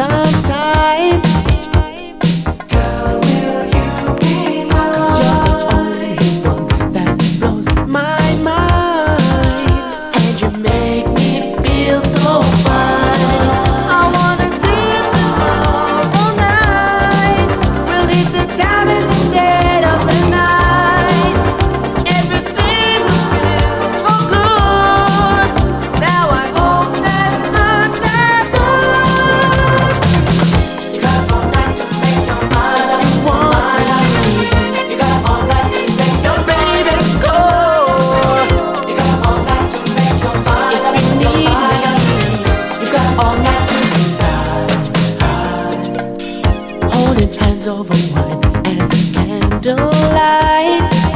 さん Over wine and candlelight.